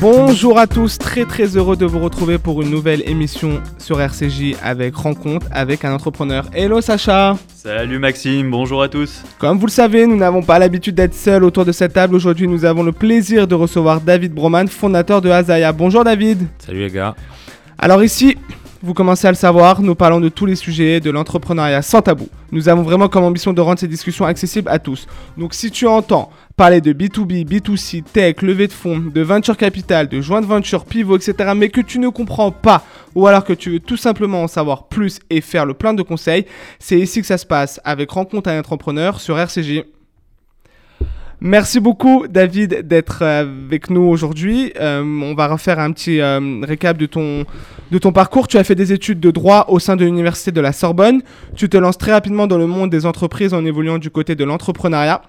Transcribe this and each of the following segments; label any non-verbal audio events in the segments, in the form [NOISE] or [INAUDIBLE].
Bonjour à tous, très très heureux de vous retrouver pour une nouvelle émission sur RCJ avec Rencontre avec un entrepreneur. Hello Sacha Salut Maxime, bonjour à tous Comme vous le savez, nous n'avons pas l'habitude d'être seuls autour de cette table. Aujourd'hui, nous avons le plaisir de recevoir David Broman, fondateur de Azaya. Bonjour David Salut les gars Alors ici, vous commencez à le savoir, nous parlons de tous les sujets de l'entrepreneuriat sans tabou. Nous avons vraiment comme ambition de rendre ces discussions accessibles à tous. Donc si tu entends parler de B2B, B2C, tech, levée de fonds, de venture capital, de joint venture, pivot, etc., mais que tu ne comprends pas, ou alors que tu veux tout simplement en savoir plus et faire le plein de conseils, c'est ici que ça se passe avec Rencontre à un entrepreneur sur RCG. Merci beaucoup David d'être avec nous aujourd'hui. Euh, on va refaire un petit euh, récap de ton, de ton parcours. Tu as fait des études de droit au sein de l'université de la Sorbonne. Tu te lances très rapidement dans le monde des entreprises en évoluant du côté de l'entrepreneuriat.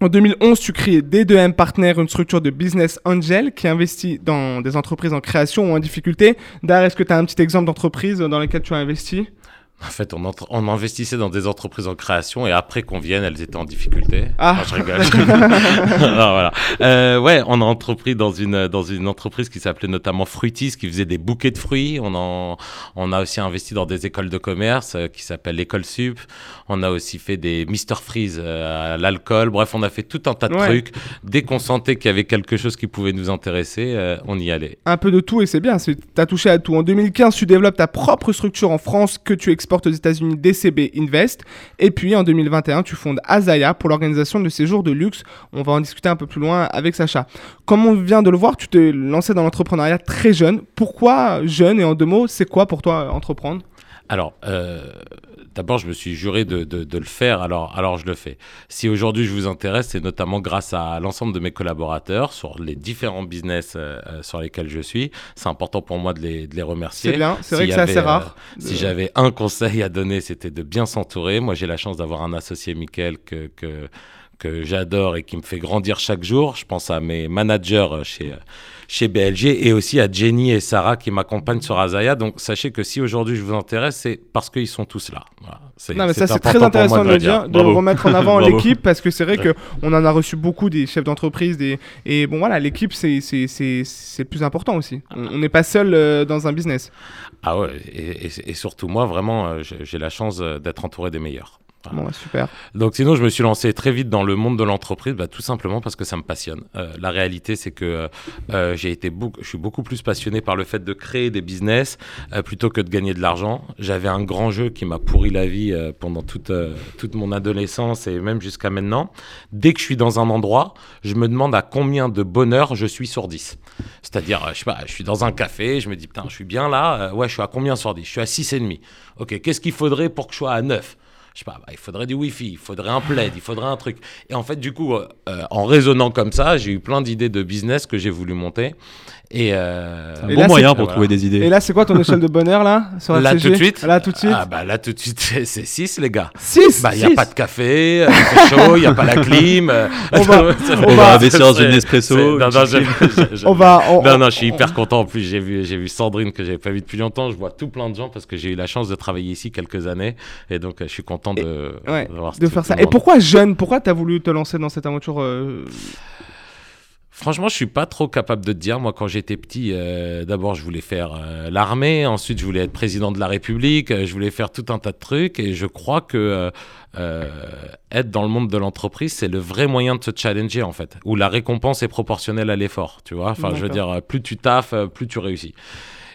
En 2011, tu crées D2M Partner, une structure de business angel qui investit dans des entreprises en création ou en difficulté. D'ailleurs, est-ce que tu as un petit exemple d'entreprise dans laquelle tu as investi? En fait, on, on, investissait dans des entreprises en création et après qu'on vienne, elles étaient en difficulté. Ah, je rigole. [LAUGHS] non, voilà. euh, ouais, on a entrepris dans une, dans une entreprise qui s'appelait notamment Fruitis, qui faisait des bouquets de fruits. On, en, on a aussi investi dans des écoles de commerce euh, qui s'appellent l'école Sup. On a aussi fait des Mister Freeze euh, à l'alcool. Bref, on a fait tout un tas de Ouais. trucs. Dès qu'on sentait qu'il y avait quelque chose qui pouvait nous intéresser, euh, on y allait. un peu de tout et c'est bien. Tu as touché à tout. En 2015, tu développes ta propre structure en France que tu exportes aux États-Unis, DCB Invest. Et puis en 2021, tu fondes Azaya pour l'organisation de séjours de luxe. On va en discuter un peu plus loin avec Sacha. Comme on vient de le voir, tu t'es lancé dans l'entrepreneuriat très jeune. Pourquoi jeune? Et en deux mots, c'est quoi pour toi entreprendre? Alors, euh, d'abord, je me suis juré de, de- de le faire, alors, alors je le fais. Si aujourd'hui je vous intéresse, c'est notamment grâce à l'ensemble de mes collaborateurs sur les différents business euh, euh, sur lesquels je suis. C'est important pour moi de les, de les remercier. C'est bien, c'est vrai que c'est assez avait, rare. euh, si j'avais un conseil à donner, c'était de bien s'entourer. Moi, j'ai la chance d'avoir un associé, Mickaël, que, que, que j'adore et qui me fait grandir chaque jour. Je pense à mes managers chez, chez BLG et aussi à Jenny et Sarah qui m'accompagnent sur Azaya. Donc, sachez que si aujourd'hui je vous intéresse, c'est parce qu'ils sont tous là. Voilà. C'est- Non, mais ça, c'est très intéressant de le dire, de Bravo. remettre en avant [LAUGHS] l'équipe parce que c'est vrai que on en a reçu beaucoup des chefs d'entreprise. Des... Et bon, voilà, l'équipe, c'est le plus important aussi. On n'est pas seul euh, dans un business. Ah ouais, et, et- et surtout moi, vraiment, euh, j'ai j'ai la chance euh, d'être entouré des meilleurs. Voilà. Bon, ouais, super. Donc sinon, je me suis lancé très vite dans le monde de l'entreprise, bah, tout simplement parce que ça me passionne. Euh, la réalité, c'est que euh, euh, j'ai été beaucoup, je suis beaucoup plus passionné par le fait de créer des business euh, plutôt que de gagner de l'argent. J'avais un grand jeu qui m'a pourri la vie pendant toute, toute mon adolescence et même jusqu'à maintenant. Dès que je suis dans un endroit, je me demande à combien de bonheur je suis sur 10. C'est-à-dire, je sais pas, je suis dans un café, je me dis, putain, je suis bien là, ouais, je suis à combien sur 10 Je suis à 6,5. Ok, qu'est-ce qu'il faudrait pour que je sois à 9 je sais pas, bah, il faudrait du Wi-Fi, il faudrait un plaid, il faudrait un truc. Et en fait, du coup, euh, euh, en raisonnant comme ça, j'ai eu plein d'idées de business que j'ai voulu monter. Et, euh, Un Et bon là, moyen pour voilà. trouver des idées. Et là, c'est quoi ton échelle de bonheur là sur là RCG tout de suite Là tout de suite Ah bah là tout de suite, c'est 6 les gars. 6 Bah il n'y a pas de café, il fait chaud, il n'y a pas la clim. euh, [LAUGHS] On va- [LAUGHS] On va- investir dans une Non, non, une je- je- je- On va. on- Non, on- non, je suis on- hyper content. En plus, j'ai vu, j'ai vu Sandrine que j'avais pas vu depuis longtemps. Je vois tout plein de gens parce que j'ai eu la chance de travailler ici quelques années. Et donc, je suis content de, Ouais, faire ça. Et pourquoi jeune Pourquoi t'as voulu te lancer dans cette aventure euh, Franchement, je suis pas trop capable de te dire. Moi, quand j'étais petit, euh, d'abord, je voulais faire euh, l'armée. Ensuite, je voulais être président de la République. euh, je voulais faire tout un tas de trucs. Et je crois que être dans le monde de l'entreprise, c'est le vrai moyen de se challenger, en fait. Où la récompense est proportionnelle à l'effort. Tu vois Enfin, je veux dire, plus tu taffes, plus tu réussis.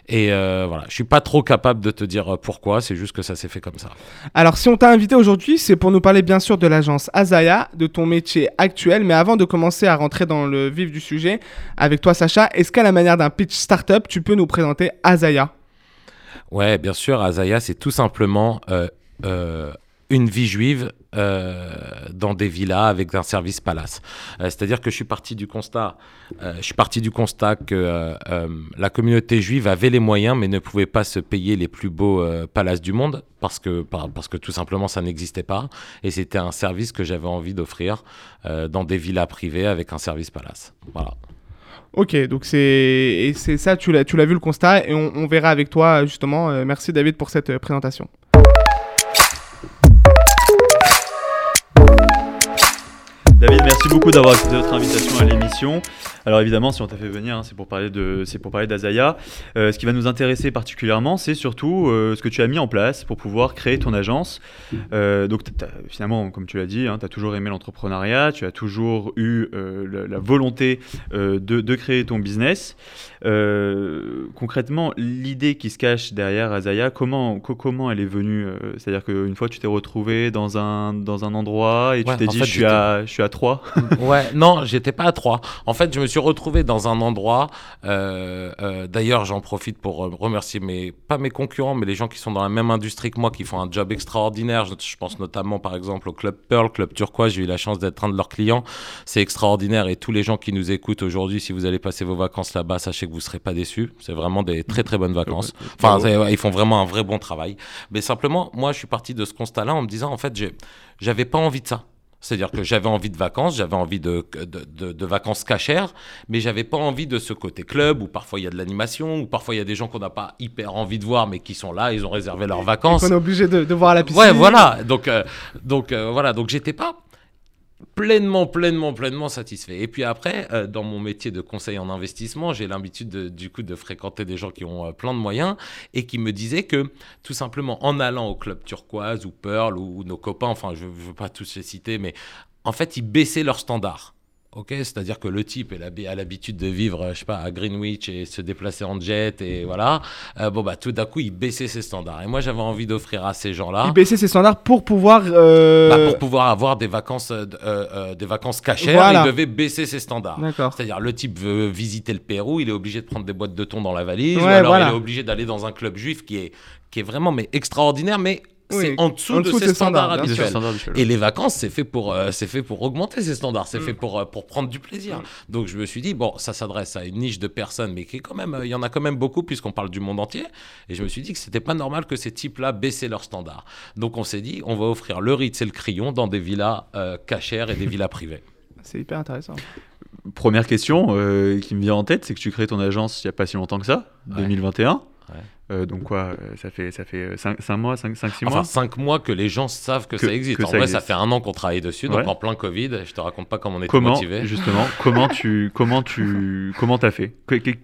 Et euh, voilà, je suis pas trop capable de te dire euh, pourquoi. C'est juste que ça s'est fait comme ça. Alors, si on t'a invité aujourd'hui, c'est pour nous parler bien sûr de l'agence Azaya, de ton métier actuel. Mais avant de commencer à rentrer dans le vif du sujet, avec toi, Sacha, est-ce qu'à la manière d'un pitch startup, tu peux nous présenter Azaya? Ouais, bien sûr, Azaya, c'est tout simplement euh, euh, une vie juive euh, dans des villas avec un service palace. Euh, C'est-à-dire que je suis parti du constat, euh, je suis parti du constat que la communauté juive avait les moyens, mais ne pouvait pas se payer les plus beaux palaces du monde parce que par- parce que tout simplement ça n'existait pas. Et c'était un service que j'avais envie d'offrir dans des villas privées avec un service palace. Voilà. Ok, donc c'est ça, tu l'as vu le constat et on, verra avec toi justement. Merci David pour cette présentation. Beaucoup d'avoir accepté notre invitation à l'émission. Alors évidemment, si on t'a fait venir, hein, c'est pour parler de, c'est pour parler d'Azaya. Euh, ce qui va nous intéresser particulièrement, c'est surtout euh, ce que tu as mis en place pour pouvoir créer ton agence. Euh, donc t'as- finalement, comme tu l'as dit, tu as toujours aimé l'entrepreneuriat, tu as toujours eu la, la volonté de, de créer ton business. Concrètement, l'idée qui se cache derrière Azaya, comment, co- comment elle est venue C'est-à-dire qu'une fois, tu t'es retrouvé dans un, dans un endroit et Ouais, tu t'es dit, fait, je, suis à, je suis à 3. [LAUGHS] Ouais, non, j'étais pas à 3. En fait, je me suis retrouvé dans un endroit. euh, euh, D'ailleurs, j'en profite pour euh, remercier mes, pas mes concurrents, mais les gens qui sont dans la même industrie que moi, qui font un job extraordinaire. Je, je pense notamment, par exemple, au Club Pearl, Club Turquoise. J'ai eu la chance d'être un de leurs clients. C'est extraordinaire. Et tous les gens qui nous écoutent aujourd'hui, si vous allez passer vos vacances là-bas, sachez que vous serez pas déçus. C'est vraiment des très très bonnes vacances. Enfin, ils font vraiment un vrai bon travail. Mais simplement, moi, je suis parti de ce constat-là en me disant, en fait, j'avais pas envie de ça. C'est-à-dire que j'avais envie de vacances, j'avais envie de, de, de- de vacances cachères, mais j'avais pas envie de ce côté club où parfois il y a de l'animation, où parfois il y a des gens qu'on n'a pas hyper envie de voir, mais qui sont là, ils ont réservé leurs vacances. On est obligé de, de voir à la piscine. Ouais, voilà. Donc, euh, donc euh, voilà. Donc, j'étais pas pleinement, pleinement, pleinement satisfait. Et puis après, euh, dans mon métier de conseil en investissement, j'ai l'habitude de- du coup de fréquenter des gens qui ont euh, plein de moyens et qui me disaient que tout simplement en allant au club turquoise ou Pearl ou, nos copains, enfin je ne veux pas tous les citer, mais en fait ils baissaient leurs standards. Ok, c'est-à-dire que le type a l'habitude de vivre, euh, je sais pas, à Greenwich et se déplacer en jet et voilà. Euh, bon bah tout d'un coup il baissait ses standards. Et moi j'avais envie d'offrir à ces gens-là. Il baissait ses standards pour pouvoir. euh, Bah, pour pouvoir avoir des vacances, euh, des vacances cachères, Voilà. il devait baisser ses standards. C'est-à-dire, le type veut visiter le Pérou, il est obligé de prendre des boîtes de thon dans la valise, ou alors voilà. il est obligé d'aller dans un club juif qui est, qui est vraiment mais extraordinaire, mais c'est en dessous, en de dessous ses de ses standards, habituels. Standard. Et les vacances, c'est fait pour, euh, c'est fait pour augmenter ses standards, c'est fait pour, euh, pour prendre du plaisir. Mm. Donc je me suis dit, bon, ça s'adresse à une niche de personnes, mais qui est quand même, euh, il y en a quand même beaucoup puisqu'on parle du monde entier. Et je me suis dit que c'était pas normal que ces types-là baissaient leurs standards. Donc on s'est dit, on va offrir le Ritz et le Crillon dans des villas euh, cachères et des villas privées. C'est hyper intéressant. Première question euh, qui me vient en tête, c'est que tu crées ton agence il n'y a pas si longtemps que ça, Ouais. 2021. Euh, donc quoi, euh, ça fait, ça fait 5, mois, 5, 5 6 Enfin, mois cinq mois que les gens savent que, Que- ça existe. que en ça vrai, ça fait un an qu'on travaille dessus, donc Ouais. en plein Covid, je te raconte pas comment on était Comment, motivés. justement, [LAUGHS] comment tu comment tu comment t'as fait? Tu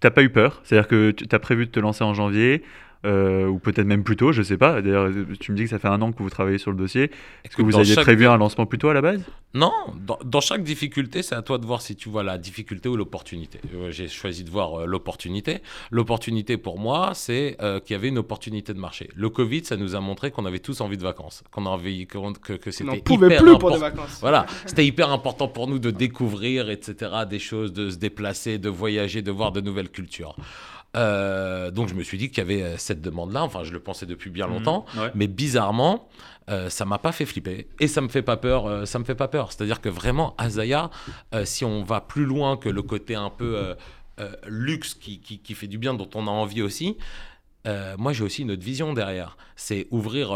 t'as pas eu peur? C'est-à-dire que tu as prévu de te lancer en janvier euh, ou peut-être même plus tôt, je sais pas. D'ailleurs, tu me dis que ça fait un an que vous travaillez sur le dossier. Est-ce que vous aviez chaque- prévu un lancement plus tôt à la base? Non, dans, dans chaque difficulté, c'est à toi de voir si tu vois la difficulté ou l'opportunité. Euh, J'ai choisi de voir euh, l'opportunité. L'opportunité pour moi, c'est euh, qu'il y avait une opportunité de marché. Le Covid, ça nous a montré qu'on avait tous envie de vacances, qu'on avait que, que, que On c'était pouvait hyper plus pour des vacances. Voilà, [LAUGHS] c'était hyper important pour nous de découvrir, etc., des choses, de se déplacer, de voyager, de voir de nouvelles cultures. Euh, donc je me suis dit qu'il y avait euh, cette demande-là, enfin je le pensais depuis bien longtemps, Ouais. mais bizarrement, euh, ça m'a pas fait flipper et ça me fait pas peur. euh, ça me fait pas peur. C'est-à-dire que vraiment, Azaya, si on va plus loin que le côté un peu luxe qui, qui, qui fait du bien, dont on a envie aussi, moi j'ai aussi une autre vision derrière. C'est ouvrir.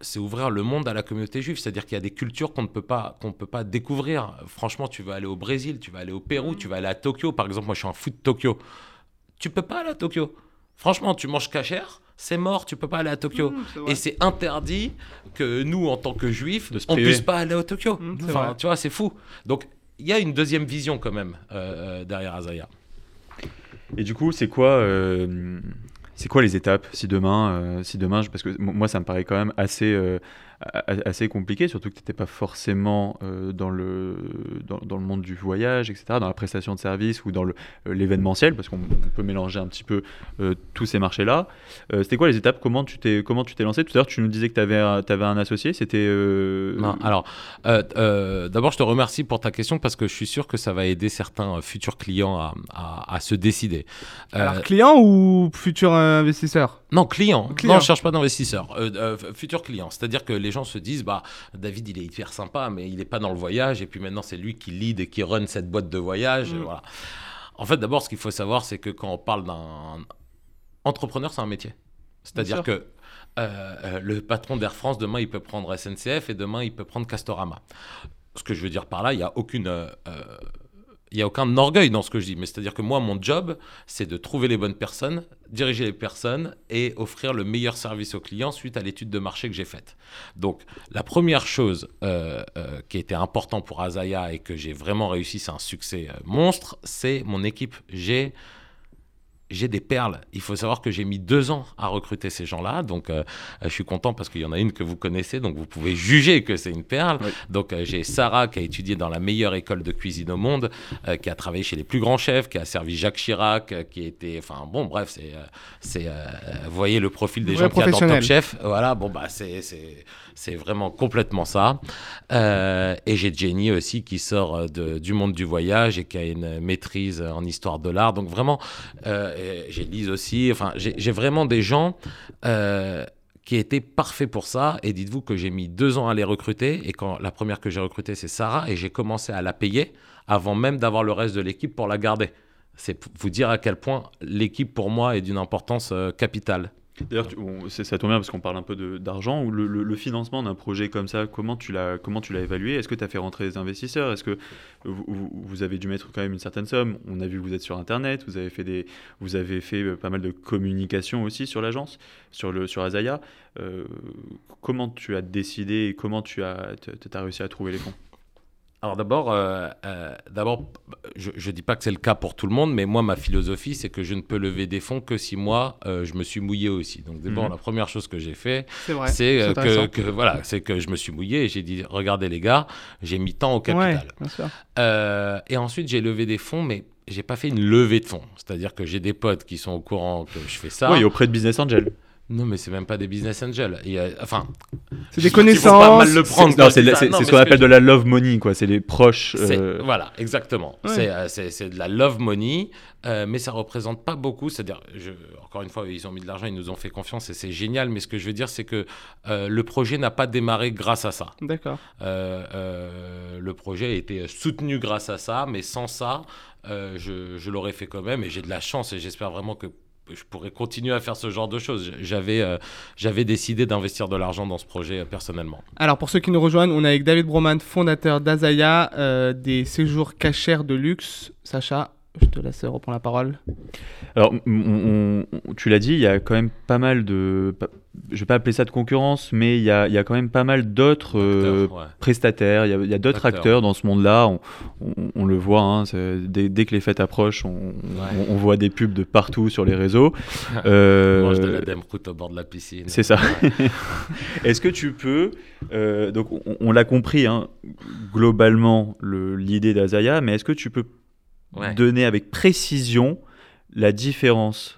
c'est ouvrir le monde à la communauté juive, c'est-à-dire qu'il y a des cultures qu'on ne peut pas qu'on peut pas découvrir. Franchement, tu vas aller au Brésil, tu vas aller au Pérou, tu vas aller à Tokyo. Par exemple, moi, je suis un fou de Tokyo. Tu peux pas aller à Tokyo. Franchement, tu manges cachère, c'est mort, tu peux pas aller à Tokyo. Mmh. Et c'est interdit que nous, en tant que juifs, on puisse pas aller au Tokyo. Mmh, c'est enfin, vrai. tu vois, c'est fou. Donc, il y a une deuxième vision quand même euh, euh, derrière Azaya. Et du coup, c'est quoi, euh, c'est quoi les étapes si demain, euh, si demain, je- parce que moi, ça me paraît quand même assez, euh, assez compliqué, surtout que tu n'étais pas forcément euh, dans, le, dans, dans le monde du voyage, etc., dans la prestation de services ou dans euh, l'événementiel, parce qu'on on peut mélanger un petit peu euh, tous ces marchés-là. Euh, C'était quoi les étapes? Comment tu t'es, comment tu t'es lancé? Tout à l'heure, tu nous disais que tu avais, un associé. C'était euh, Non, alors, euh, euh, d'abord, je te remercie pour ta question parce que je suis sûr que ça va aider certains futurs clients à, à- à se décider. Euh, Alors, client ou futur investisseur? Non, client. Client. Non, je cherche pas d'investisseur. Euh, euh, futur client. C'est-à-dire que les gens se disent, bah, David, il est hyper sympa, mais il n'est pas dans le voyage. Et puis maintenant, c'est lui qui lead et qui run cette boîte de voyage. Mm. Voilà. En fait, d'abord, ce qu'il faut savoir, c'est que quand on parle d'un entrepreneur, c'est un métier. C'est-à-dire que euh, euh, le patron d'Air France, demain, il peut prendre SNCF et demain, il peut prendre Castorama. Ce que je veux dire par là, il n'y a aucune. euh, il n'y a aucun orgueil dans ce que je dis, mais c'est-à-dire que moi, mon job, c'est de trouver les bonnes personnes, diriger les personnes et offrir le meilleur service aux clients suite à l'étude de marché que j'ai faite. Donc, la première chose euh, euh, qui était importante pour Azaya et que j'ai vraiment réussi, c'est un succès euh, monstre, c'est mon équipe. J'ai j'ai des perles. Il faut savoir que j'ai mis deux ans à recruter ces gens-là. Donc, euh, je suis content parce qu'il y en a une que vous connaissez. Donc, vous pouvez juger que c'est une perle. Donc, euh, j'ai Sarah qui a étudié dans la meilleure école de cuisine au monde, euh, qui a travaillé chez les plus grands chefs, qui a servi Jacques Chirac, qui était. Enfin, bon, bref, c'est. c'est vous voyez le profil des gens qui a dans Top Chef. Voilà, bon, bah, c'est c'est vraiment complètement ça. Euh, et j'ai Jenny aussi qui sort euh, de, du monde du voyage et qui a une maîtrise en histoire de l'art. Donc vraiment, euh, j'ai Lise aussi. Enfin, j'ai vraiment des gens qui étaient parfaits pour ça. Et dites-vous que j'ai mis deux ans à les recruter. Et quand la première que j'ai recrutée, c'est Sarah. Et j'ai commencé à la payer avant même d'avoir le reste de l'équipe pour la garder. C'est vous dire à quel point l'équipe pour moi est d'une importance capitale. D'ailleurs, ça tombe bien parce qu'on parle un peu d'argent. Ou le, financement d'un projet comme ça, comment tu l'as évalué? Est-ce que tu as fait rentrer des investisseurs? Est-ce que vous, avez dû mettre quand même une certaine somme? On a vu que vous êtes sur Internet, vous avez fait, des, vous avez fait euh, pas mal de communication aussi sur l'agence, sur, le, sur Azaya. Euh, comment tu as décidé et comment tu as, as réussi à trouver les fonds? Alors d'abord, euh, euh, d'abord, je ne dis pas que c'est le cas pour tout le monde, mais moi, ma philosophie, c'est que je ne peux lever des fonds que si moi, euh, je me suis mouillé aussi. Donc d'abord, mhm. la première chose que j'ai fait, c'est que, que, voilà, c'est que je me suis mouillé et j'ai dit, regardez les gars, j'ai mis tant au capital. et ensuite, j'ai levé des fonds, mais j'ai pas fait une levée de fonds. C'est-à-dire que j'ai des potes qui sont au courant que je fais ça. Oui, auprès de Business Angel. Non, mais c'est même pas des business angels. Il enfin, c'est des connaissances. C'est ce qu'on appelle de la love money, quoi. C'est les proches. Euh, voilà, exactement. Euh, c'est de la love money, euh, mais ça représente pas beaucoup. C'est-à-dire, encore une fois, ils ont mis de l'argent, ils nous ont fait confiance et c'est génial. Mais ce que je veux dire, c'est que le projet n'a pas démarré grâce à ça. D'accord. le projet a été soutenu grâce à ça, mais sans ça, je, je l'aurais fait quand même. Et j'ai de la chance et j'espère vraiment que je pourrais continuer à faire ce genre de choses. J'avais euh, j'avais décidé d'investir de l'argent dans ce projet euh, personnellement. Alors pour ceux qui nous rejoignent, on est avec David Broman, fondateur d'Azaya, euh, des séjours cachers de luxe. Sacha, je te laisse reprendre la parole. Alors, tu l'as dit, il y a quand même pas mal de. Je vais pas appeler ça de concurrence, mais il y a, quand même pas mal d'autres euh, prestataires, il y a, d'autres acteurs dans ce monde-là. On, le voit, hein, dès, que les fêtes approchent, on, voit des pubs de partout sur les réseaux. [LAUGHS] euh, on mange de la route au bord de la piscine. C'est ça. [LAUGHS] Est-ce que tu peux. Euh, donc, on, l'a compris, hein, globalement, l'idée d'Azaya, mais est-ce que tu peux donner avec précision la différence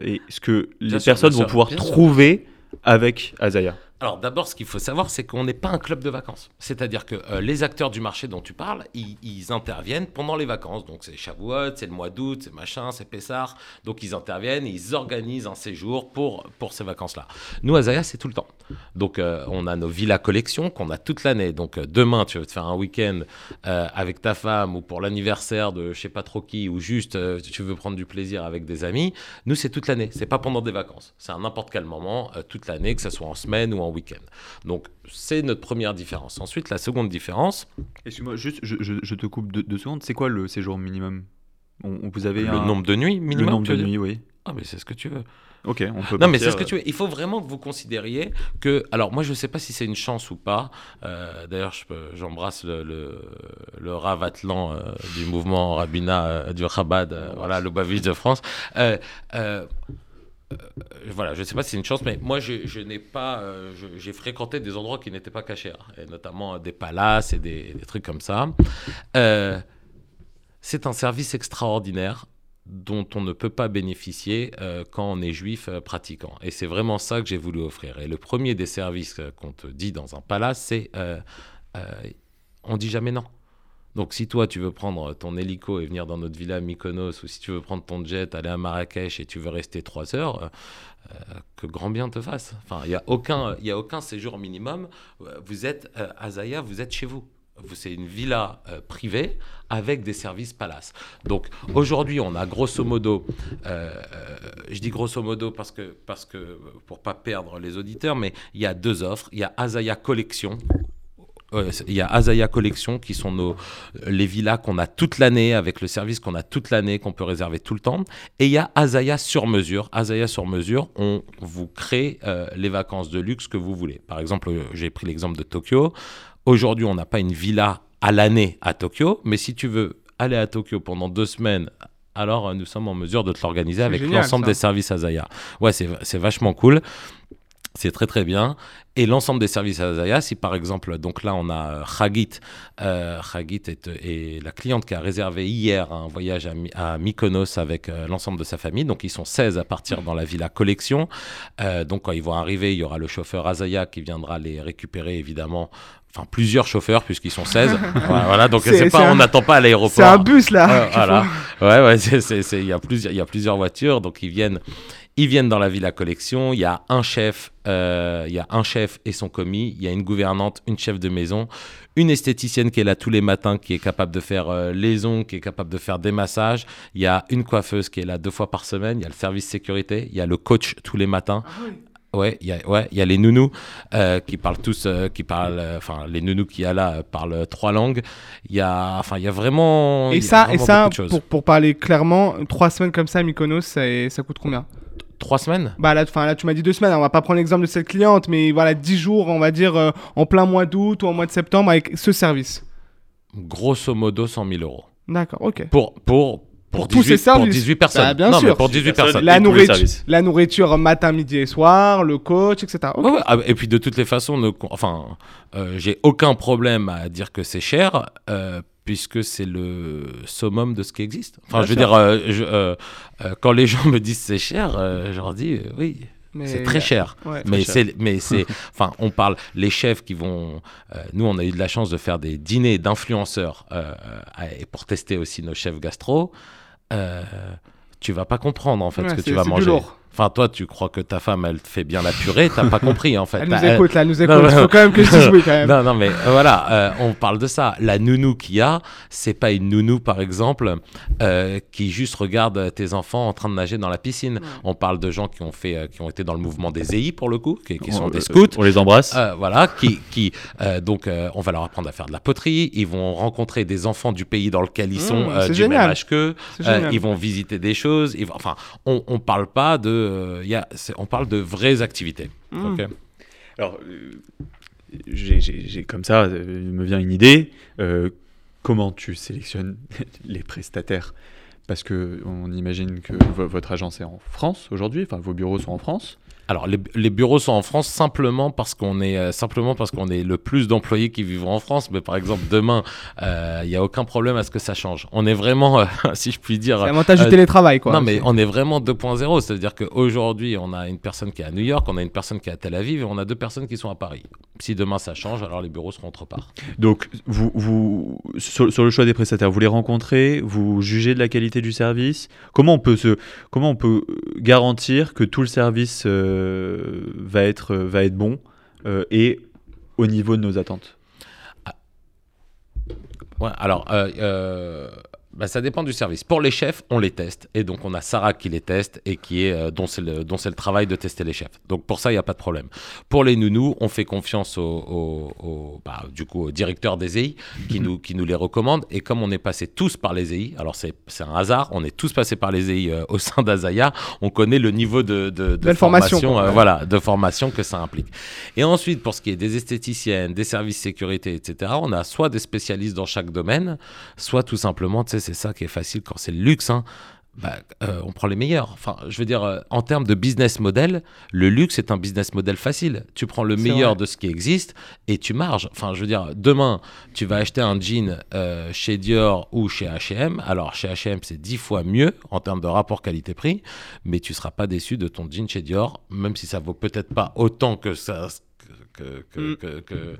et ce que les personnes vont pouvoir trouver avec Azaya. Alors d'abord, ce qu'il faut savoir, c'est qu'on n'est pas un club de vacances. C'est-à-dire que euh, les acteurs du marché dont tu parles, ils, interviennent pendant les vacances. Donc c'est Shavuot, c'est le mois d'août, c'est machin, c'est Pessar. Donc ils interviennent, ils organisent un séjour pour, pour ces vacances-là. Nous, Azaya, c'est tout le temps. Donc euh, on a nos villas collections qu'on a toute l'année. Donc euh, demain, tu veux te faire un week-end avec ta femme ou pour l'anniversaire de je sais pas trop qui ou juste tu veux prendre du plaisir avec des amis. Nous, c'est toute l'année. C'est pas pendant des vacances. C'est à n'importe quel moment, toute l'année, que ce soit en semaine ou en week-end. Donc, c'est notre première différence. Ensuite, la seconde différence. Excuse-moi, juste, je, te coupe deux, secondes. C'est quoi le séjour minimum? On, vous avez Le nombre de nuits minimum Le nombre de nuits, oui. Ah, mais c'est ce que tu veux. Ok, on peut. Non, mais c'est ce que tu veux. Il faut vraiment que vous considériez que. Alors, moi, je ne sais pas si c'est une chance ou pas. Euh, d'ailleurs, j'embrasse le, le, le, Rav Atlan euh, du mouvement Rabbina euh, du Chabad, voilà, le Bavis de France. Euh, voilà, je ne sais pas si c'est une chance, mais moi, je, n'ai pas, euh, j'ai fréquenté des endroits qui n'étaient pas cachés, hein, et notamment des palaces et des, trucs comme ça. Euh, c'est un service extraordinaire dont on ne peut pas bénéficier quand on est juif pratiquant. Et c'est vraiment ça que j'ai voulu offrir. Et le premier des services qu'on te dit dans un palace, c'est on dit jamais non. Donc si toi tu veux prendre ton hélico et venir dans notre villa Mykonos, ou si tu veux prendre ton jet, aller à Marrakech et tu veux rester trois heures, euh, euh, que grand bien te fasse. Enfin, il n'y a, aucun, a aucun séjour minimum. Euh, vous êtes à Zaya, vous êtes chez vous. C'est une villa privée avec des services palaces. Donc aujourd'hui, on a grosso modo, je dis grosso modo parce que, parce que pour pas perdre les auditeurs, mais il y a deux offres. Il y a Azaya Collection euh, il y a Azaya Collection qui sont nos, les villas qu'on a toute l'année avec le service qu'on a toute l'année, qu'on peut réserver tout le temps. Et il y a Azaya sur mesure. Azaya sur mesure, on vous crée euh, les vacances de luxe que vous voulez. Par exemple, euh, j'ai pris l'exemple de Tokyo. Aujourd'hui, on n'a pas une villa à l'année à Tokyo, mais si tu veux aller à Tokyo pendant deux semaines alors euh, nous sommes en mesure de te l'organiser avec l'ensemble des services Azaya. Ouais, c'est vachement cool. C'est très très bien. Et l'ensemble des services Azaya, si par exemple, donc là on a euh, Khagit, euh, est, est la cliente qui a réservé hier un voyage à, à Mykonos avec euh, l'ensemble de sa famille. Donc ils sont 16 à partir dans la Villa Collection. Euh, donc quand ils vont arriver, il y aura le chauffeur Azaya qui viendra les récupérer évidemment. Enfin, plusieurs chauffeurs puisqu'ils sont 16. voilà, [LAUGHS] voilà, donc C'est- pas, on n'attend pas à l'aéroport. C'est un bus là. Voilà. faut- Ouais, ouais, c'est- c'est- c'est- il y a plusieurs, il y a plusieurs voitures, donc ils viennent, ils viennent dans la Villa Collection. Il y a un chef, euh, il y a un chef et son commis. Il y a une gouvernante, une chef de maison, une esthéticienne qui est là tous les matins, qui est capable de faire euh, les ongles, qui est capable de faire des massages. Il y a une coiffeuse qui est là deux fois par semaine. Il y a le service sécurité. Il y a le coach tous les matins. Ouais, il y a, ouais, il y a les nounous euh, qui parlent tous, euh, qui parlent, euh, enfin les nounous qu'il y a là euh, parlent euh, trois langues. Il y a, enfin il y a vraiment. Et a ça, et ça pour parler clairement, trois semaines comme ça à Mykonos, ça, ça coûte combien Trois semaines. Bah là, enfin, là, tu m'as dit deux semaines, on va pas prendre l'exemple de cette cliente, mais voilà, dix jours, on va dire, euh, en plein mois d'août ou en mois de septembre avec ce service. Grosso modo 100 000 euros. D'accord, ok. Pour, pour, Pour tous 18, ces services. Pour 18 personnes. Bah, bien non, sûr. mais pour 18 personnes. personnes. La, tous nourriture, la nourriture matin, midi et soir, le coach, etc. Ok. Ouais, ouais, ah, Et puis de toutes les façons, ne- enfin, euh, j'ai aucun problème à dire que c'est cher, euh, puisque c'est le summum de ce qui existe. Enfin, Bien je veux dire, euh, je- euh, euh, quand les gens me disent c'est cher, euh, je leur dis euh, oui, c'est très cher. Ouais. mais c'est, mais c'est, [LAUGHS] enfin, on parle les chefs qui vont. euh, nous, on a eu de la chance de faire des dîners d'influenceurs et pour tester aussi nos chefs gastro. Euh, tu vas pas comprendre en fait Ouais, ce que tu vas c'est du manger. lourd. Enfin, toi, tu crois que ta femme, elle te fait bien la purée, t'as pas compris en fait. Elle nous T'as- écoute, là, elle nous écoute. non, Il faut quand même que je dise oui, quand même. non, non, mais euh, voilà, euh, on parle de ça. La nounou qu'il y a, c'est pas une nounou, par exemple, euh, qui juste regarde tes enfants en train de nager dans la piscine. On parle de gens qui ont fait, euh, qui ont été dans le mouvement des EI pour le coup, qui, qui sont On- des scouts. On les embrasse. Euh, voilà, qui, qui euh, donc euh, on va leur apprendre à faire de la poterie. Ils vont rencontrer des enfants du pays dans lequel ils sont, Mmh, euh, c'est du génial. même âge qu'eux. Euh, ils vont visiter des choses. Ils vont- enfin, on, on parle pas de, euh, y a, on parle de vraies activités. Mmh. ok Alors, euh, j'ai- comme ça, euh, il me vient une idée. Euh, comment tu sélectionnes [LAUGHS] les prestataires? Parce que on imagine que vo- votre agence est en France aujourd'hui, enfin vos bureaux sont en France. Alors les, les bureaux sont en France simplement parce qu'on est euh, simplement parce qu'on est le plus d'employés qui vivent en France. Mais par exemple demain, euh, il n'y a aucun problème à ce que ça change. On est vraiment, euh, [LAUGHS] si je puis dire, C'est l'avantage euh, du télétravail, quoi. non, mais on est vraiment 2.0. C'est-à-dire qu'aujourd'hui, on a une personne qui est à New York, on a une personne qui est à Tel Aviv et on a deux personnes qui sont à Paris. Si demain ça change, alors les bureaux seront autre part. Donc, vous, vous sur, sur le choix des prestataires, vous les rencontrez, vous jugez de la qualité du service. Comment on peut se, comment on peut euh, garantir que tout le service euh, va être va être bon euh, et au niveau de nos attentes. Ouais, alors, euh, euh, bah, ça dépend du service. Pour les chefs, on les teste. Et donc, on a Sarah qui les teste et qui est, euh, dont c'est le, dont c'est le travail de tester les chefs. Donc, pour ça, il n'y a pas de problème. Pour les nounous, on fait confiance au, au- au- bah, du coup, au directeur des EI qui nous, qui nous les recommande. Et comme on est passé tous par les EI, alors c'est, c'est un hasard, on est tous passés par les EI euh, au sein d'Azaya, on connaît le niveau de, de, formation, euh, Ouais. voilà, de formation que ça implique. Et ensuite, pour ce qui est des esthéticiennes, des services sécurité, etc., on a soit des spécialistes dans chaque domaine, soit tout simplement, tu sais, c'est ça qui est facile quand c'est le luxe, hein, bah, euh, on prend les meilleurs. Enfin, je veux dire, euh, en termes de business model, le luxe est un business model facile. Tu prends le meilleur vrai. de ce qui existe et tu marges. Enfin, je veux dire, demain, tu vas acheter un jean euh, chez Dior ou chez H&M. Alors, chez H&M, c'est dix fois mieux en termes de rapport qualité-prix, mais tu seras pas déçu de ton jean chez Dior, même si ça vaut peut-être pas autant que ça que, que, Mm. que, que-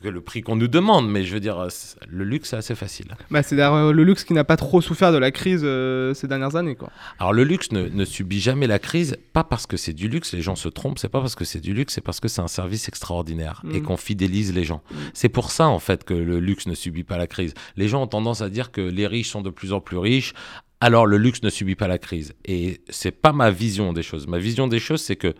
que le prix qu'on nous demande, mais je veux dire, euh, le luxe, c'est assez facile. Bah, c'est euh, le luxe qui n'a pas trop souffert de la crise euh, ces dernières années, quoi. Alors le luxe ne, ne subit jamais la crise, pas parce que c'est du luxe, les gens se trompent, c'est pas parce que c'est du luxe, c'est parce que c'est un service extraordinaire et Mm. qu'on fidélise les gens. C'est pour ça en fait que le luxe ne subit pas la crise. Les gens ont tendance à dire que les riches sont de plus en plus riches, alors le luxe ne subit pas la crise. Et c'est pas ma vision des choses. Ma vision des choses, c'est que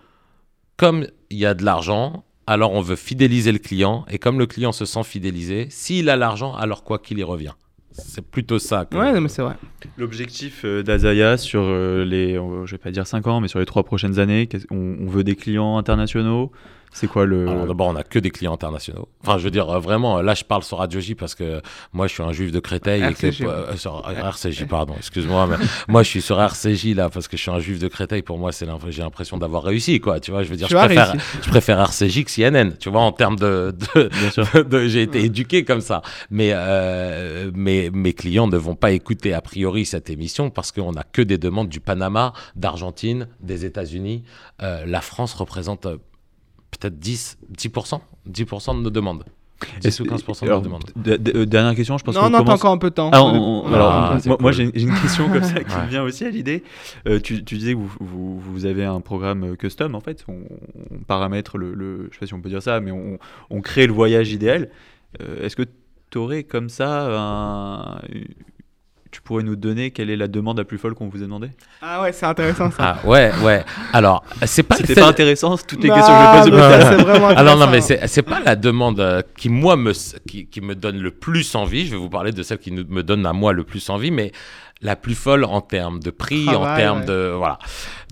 comme il y a de l'argent, alors on veut fidéliser le client. Et comme le client se sent fidélisé, s'il a l'argent, alors quoi qu'il y revient. C'est plutôt ça. que- Ouais, non, mais c'est vrai. L'objectif euh, d'Azaya sur euh, les, je vais pas dire 5 ans, mais sur les 3 prochaines années, on veut des clients internationaux. C'est quoi le. Alors d'abord, on a que des clients internationaux. Enfin, je veux dire, euh, vraiment, là, je parle sur Radio J parce que moi, je suis un juif de Créteil. et que, RCJ, ouais. euh, sur RCJ, pardon, excuse-moi. Mais [LAUGHS] moi, je suis sur RCJ, là, parce que je suis un juif de Créteil. Pour moi, c'est j'ai l'impression d'avoir réussi, quoi. Tu vois, je veux dire, je préfère, je préfère RCJ que CNN, tu vois, en termes [LAUGHS] de... j'ai été éduqué comme ça. Mais euh, mes, mes clients ne vont pas écouter a priori cette émission parce qu'on n'a que des demandes du Panama, d'Argentine, des États-Unis. Euh, la France représente euh, peut-être 10, 10%, 10% de nos demandes. 10 ou 15% de nos demandes. dernière question, je pense Non, qu'on non, t'as commence- encore un peu de temps. Ah, on- on- alors, Ah, moi- c'est moi, cool. j'ai une- j'ai une question comme ça [LAUGHS] qui Ouais. me vient aussi à l'idée. Euh, tu, tu disais que vous, vous, vous avez un programme euh, custom en fait. On, on paramètre le, le- je sais pas si on peut dire ça, mais on, on crée le voyage idéal. Euh, Est-ce que tu aurais comme ça un- tu pourrais nous donner quelle est la demande la plus folle qu'on vous a demandé Ah ouais, c'est intéressant ça. Ah ouais, ouais. Alors, c'est pas... C'était c'est- pas intéressant toutes les Non, questions que je vais poser. mais ça, c'est vraiment Alors non, mais c'est c'est pas la demande euh, qui moi me qui, qui me donne le plus envie. Je vais vous parler de celle qui nous- me donne à moi le plus envie, mais la plus folle en termes de prix, en termes ouais. de voilà.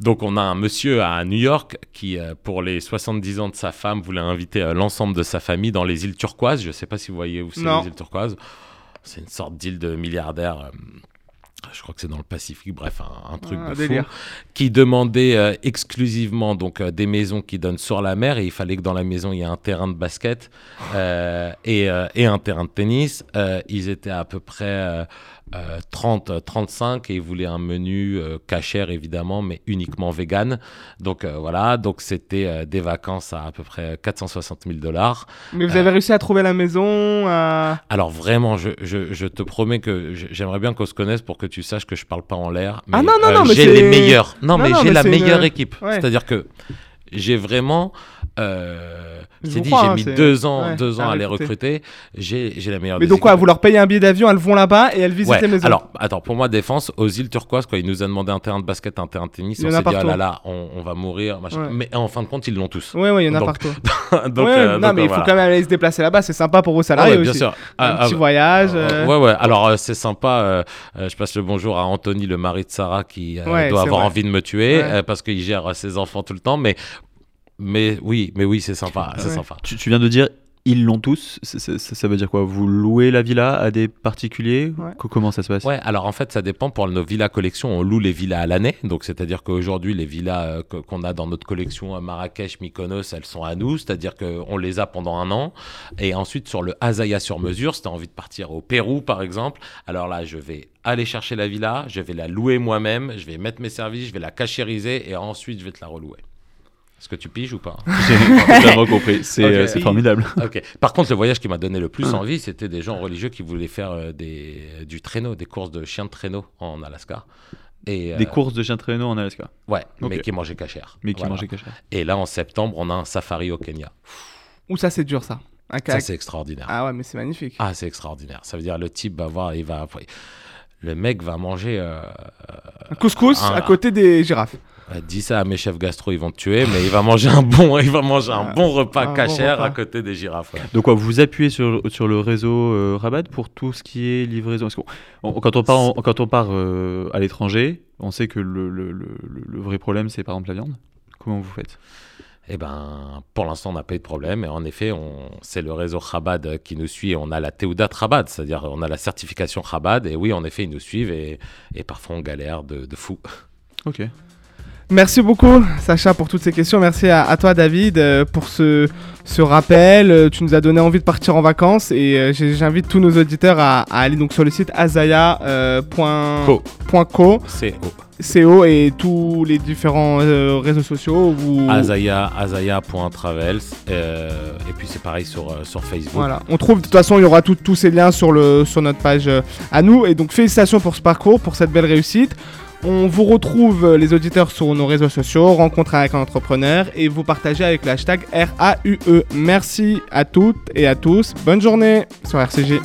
Donc on a un monsieur à New York qui, euh, pour les 70 ans de sa femme, voulait inviter euh, l'ensemble de sa famille dans les îles turquoises. Je sais pas si vous voyez où c'est Non. les îles turquoises. C'est une sorte d'île de milliardaires. euh, je crois que c'est dans le Pacifique, bref, un, un truc Ah, de fou qui demandait euh, exclusivement donc euh, des maisons qui donnent sur la mer et il fallait que dans la maison il y ait un terrain de basket et, et un terrain de tennis. Ils étaient à peu près euh, euh, 30, euh, 35 et ils voulaient un menu euh, cachère évidemment, mais uniquement vegan. Donc euh, voilà, donc c'était euh, des vacances à à peu près 460 000 dollars. Mais vous avez réussi à trouver la maison. Alors vraiment, je, je, je te promets que j'aimerais bien qu'on se connaisse pour que tu saches que je parle pas en l'air. Ah non, non, non, mais j'ai les meilleurs. Non, Non, mais j'ai la une- meilleure équipe. Ouais. C'est-à-dire que j'ai vraiment. Euh, Je t'ai dit, j'ai hein, mis deux ans, ouais, deux ans à à les recruter. J'ai j'ai la meilleure. Mais donc quoi, vous leur payez un billet d'avion, elles vont là-bas et elles visitent Ouais, les maisons. alors, attends, pour moi, défense, aux îles turquoises, quand ils nous ont demandé un terrain de basket, un terrain de tennis, Il on s'est dit, ah là là, on, on va mourir, machin. Ouais. Mais en fin de compte, ils l'ont tous. Ouais, ouais, il y en a Donc, partout. [LAUGHS] donc, euh, non, donc, mais il faut voilà. quand même aller se déplacer là-bas, c'est sympa pour vos Ah salariés ouais, bien aussi. sûr. Un Ah, petit ah, voyage. Euh, euh, Ouais, ouais. Alors, euh, c'est sympa. euh, euh, je passe le bonjour à Anthony, le mari de Sarah, qui euh, doit avoir envie de me tuer euh, parce qu'il gère euh, ses enfants tout le temps. Mais, mais oui, mais oui, c'est sympa. C'est Ouais. sympa. Tu, tu viens de dire ils l'ont tous. C'est- c'est- Ça, ça veut dire quoi? Vous louez la villa à des particuliers? Ouais. Comment ça se passe? Ouais, alors en fait, ça dépend. Pour nos villas collection, on loue les villas à l'année. Donc, c'est-à-dire qu'aujourd'hui, les villas euh, qu'on a dans notre collection à Marrakech, Mykonos, elles sont à nous. C'est-à-dire qu'on les a pendant un an. Et ensuite, sur le Azaya sur mesure, si tu as envie de partir au Pérou, par exemple, alors là, je vais aller chercher la villa, je vais la louer moi-même, je vais mettre mes services, je vais la cachériser et ensuite, je vais te la relouer. Est-ce que tu piges ou pas [LAUGHS] J'ai totalement [LAUGHS] compris. C'est euh, formidable. [LAUGHS] Par contre, le voyage qui m'a donné le plus Ah. envie, c'était des gens religieux qui voulaient faire euh, des, du traîneau, des courses de chiens de traîneau en Alaska. Et, Des euh, courses de chiens de traîneau en Alaska, Ouais, mais qui mangeaient cachère. mais qui Voilà. mangeaient cachère. Et là, en septembre, on a un safari au Kenya. Ou ça, c'est dur, ça. Un Ça, c'est extraordinaire. Ah ouais, mais c'est magnifique. Ah, c'est extraordinaire. Ça veut dire le type va voir, il va. Le mec va manger. euh, Un couscous un- à côté des girafes. euh, dis ça à mes chefs gastro, ils vont te tuer, mais il va manger un bon, il va manger un Ah, bon repas un bon cachère repas. à côté des girafes. ouais. Donc quoi, vous vous appuyez sur, sur le réseau euh, Rabat pour tout ce qui est livraison? Parce qu'on- on- quand on part, quand on part euh, à l'étranger, on sait que le, le- le- le- le vrai problème, c'est par exemple la viande. Comment vous faites? Eh ben, pour l'instant, on n'a pas eu de problème. Et en effet, on, c'est le réseau Chabad qui nous suit. On a la Théoudat Chabad, c'est-à-dire on a la certification Chabad. Et oui, en effet, ils nous suivent et, et parfois on galère de, de fou. [LAUGHS] Ok. Merci beaucoup, Sacha, pour toutes ces questions. Merci à, à toi, David, euh, pour ce, ce rappel. Euh, Tu nous as donné envie de partir en vacances et euh, j'invite tous nos auditeurs à, à aller donc sur le site azaya.co Co. CO et tous les différents euh, réseaux sociaux. Où, Azaya, Azaya.travels. euh, et puis c'est pareil sur, euh, sur Facebook. Voilà, on trouve de toute façon, il y aura tous ces liens sur, le, sur notre page à nous. Et donc, félicitations pour ce parcours, pour cette belle réussite. On vous retrouve, les auditeurs, sur nos réseaux sociaux, rencontre avec un entrepreneur, et vous partagez avec le hashtag RAUE. Merci à toutes et à tous. Bonne journée sur RCG.